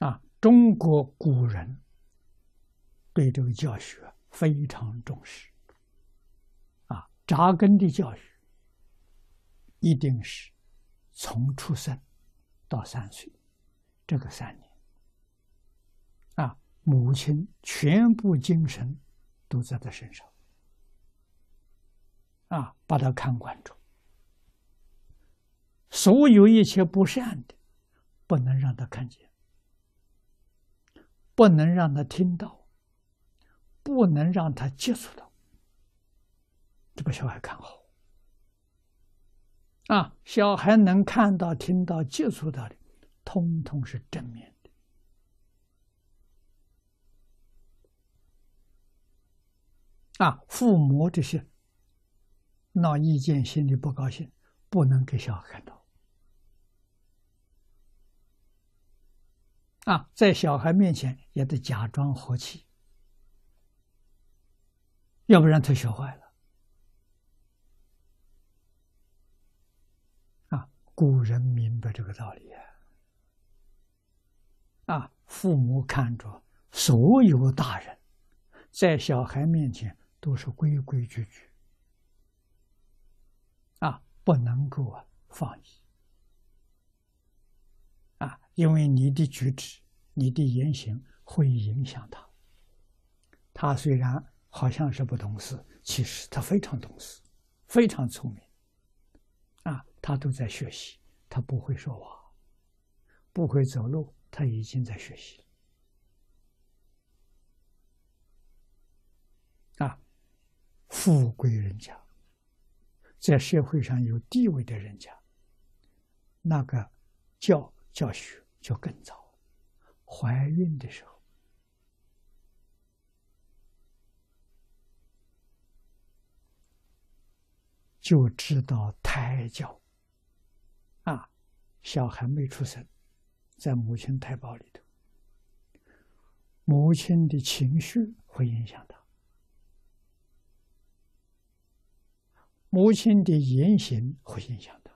啊，中国古人对这个教学非常重视，啊，扎根的教育一定是从出生到三岁这个三年，啊，母亲全部精神都在他身上，啊，把他看管住，所有一切不善的，不能让他看见。不能让他听到，不能让他接触到，这个小孩看好啊！小孩能看到、听到、接触到的，通通是正面的啊！父母这些闹意见、心里不高兴，不能给小孩看到。啊，在小孩面前也得假装和气，要不然他学坏了。啊，古人明白这个道理啊。啊，父母看着所有大人，在小孩面前都是规规矩矩，啊，不能够啊放逸。啊，因为你的举止、你的言行会影响他。他虽然好像是不懂事，其实他非常懂事，非常聪明。啊，他都在学习，他不会说话，不会走路，他已经在学习了。啊，富贵人家，在社会上有地位的人家，那个教。教学就更早，怀孕的时候。就知道胎教。啊，小孩没出生，在母亲胎胞里头，母亲的情绪会影响他，母亲的言行会影响他。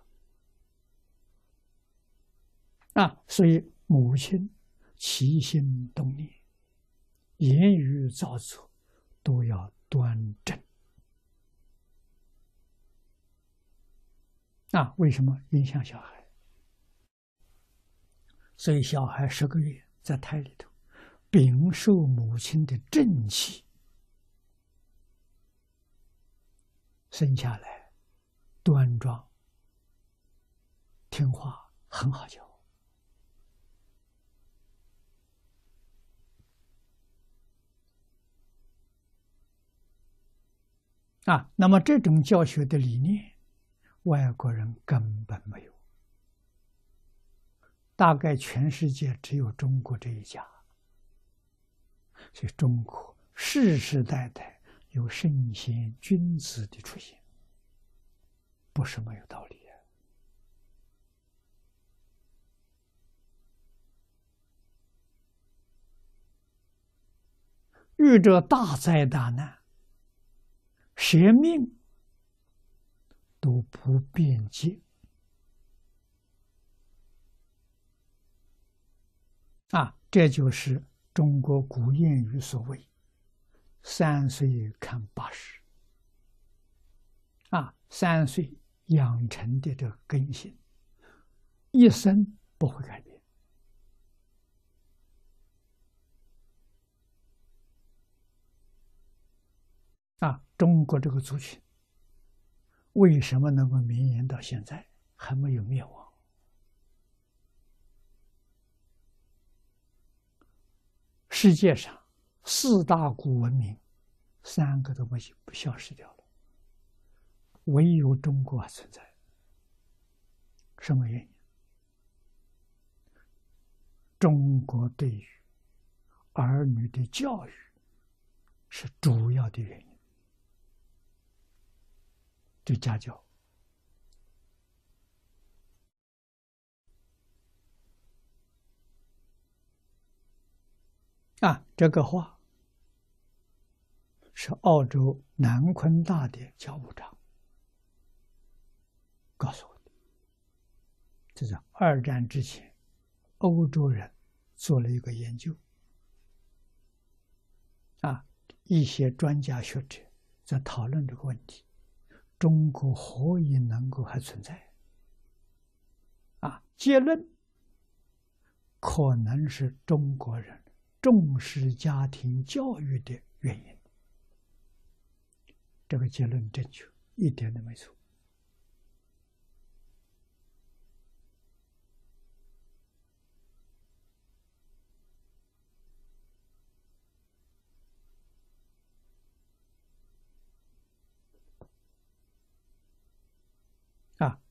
啊，所以母亲起心动念、言语造作都要端正。啊，为什么影响小孩？所以小孩十个月在胎里头，禀受母亲的正气，生下来端庄、听话，很好教。啊，那么这种教学的理念，外国人根本没有，大概全世界只有中国这一家。所以中国世世代代有圣贤君子的出现，不是没有道理啊。遇着大灾大难。舍命都不便捷啊！这就是中国古谚语所谓“三岁看八十”啊，三岁养成的这个根性，一生不会改变。啊，中国这个族群为什么能够绵延到现在还没有灭亡？世界上四大古文明，三个都不不消失掉了，唯有中国还存在。什么原因？中国对于儿女的教育是主要的原因。就家教啊，这个话是澳洲南昆大的教务长告诉我的。这是二战之前欧洲人做了一个研究，啊，一些专家学者在讨论这个问题：中国何以能够还存在？啊，结论可能是中国人重视家庭教育的原因。这个结论正确，一点都没错。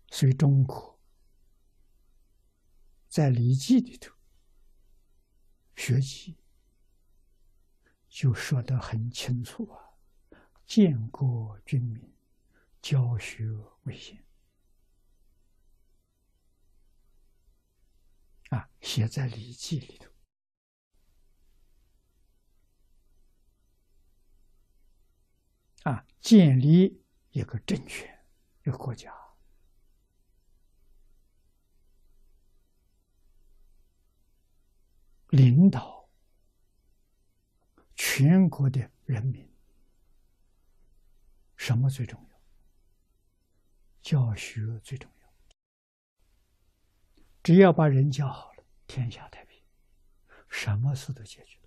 所以中国在《礼记》里头学习，就说得很清楚啊。建国军民，教学为先。啊，写在《礼记》里头。啊，建立一个政权，一个国家，领导全国的人民。什么最重要？教学最重要。只要把人教好了，天下太平，什么事都解决了。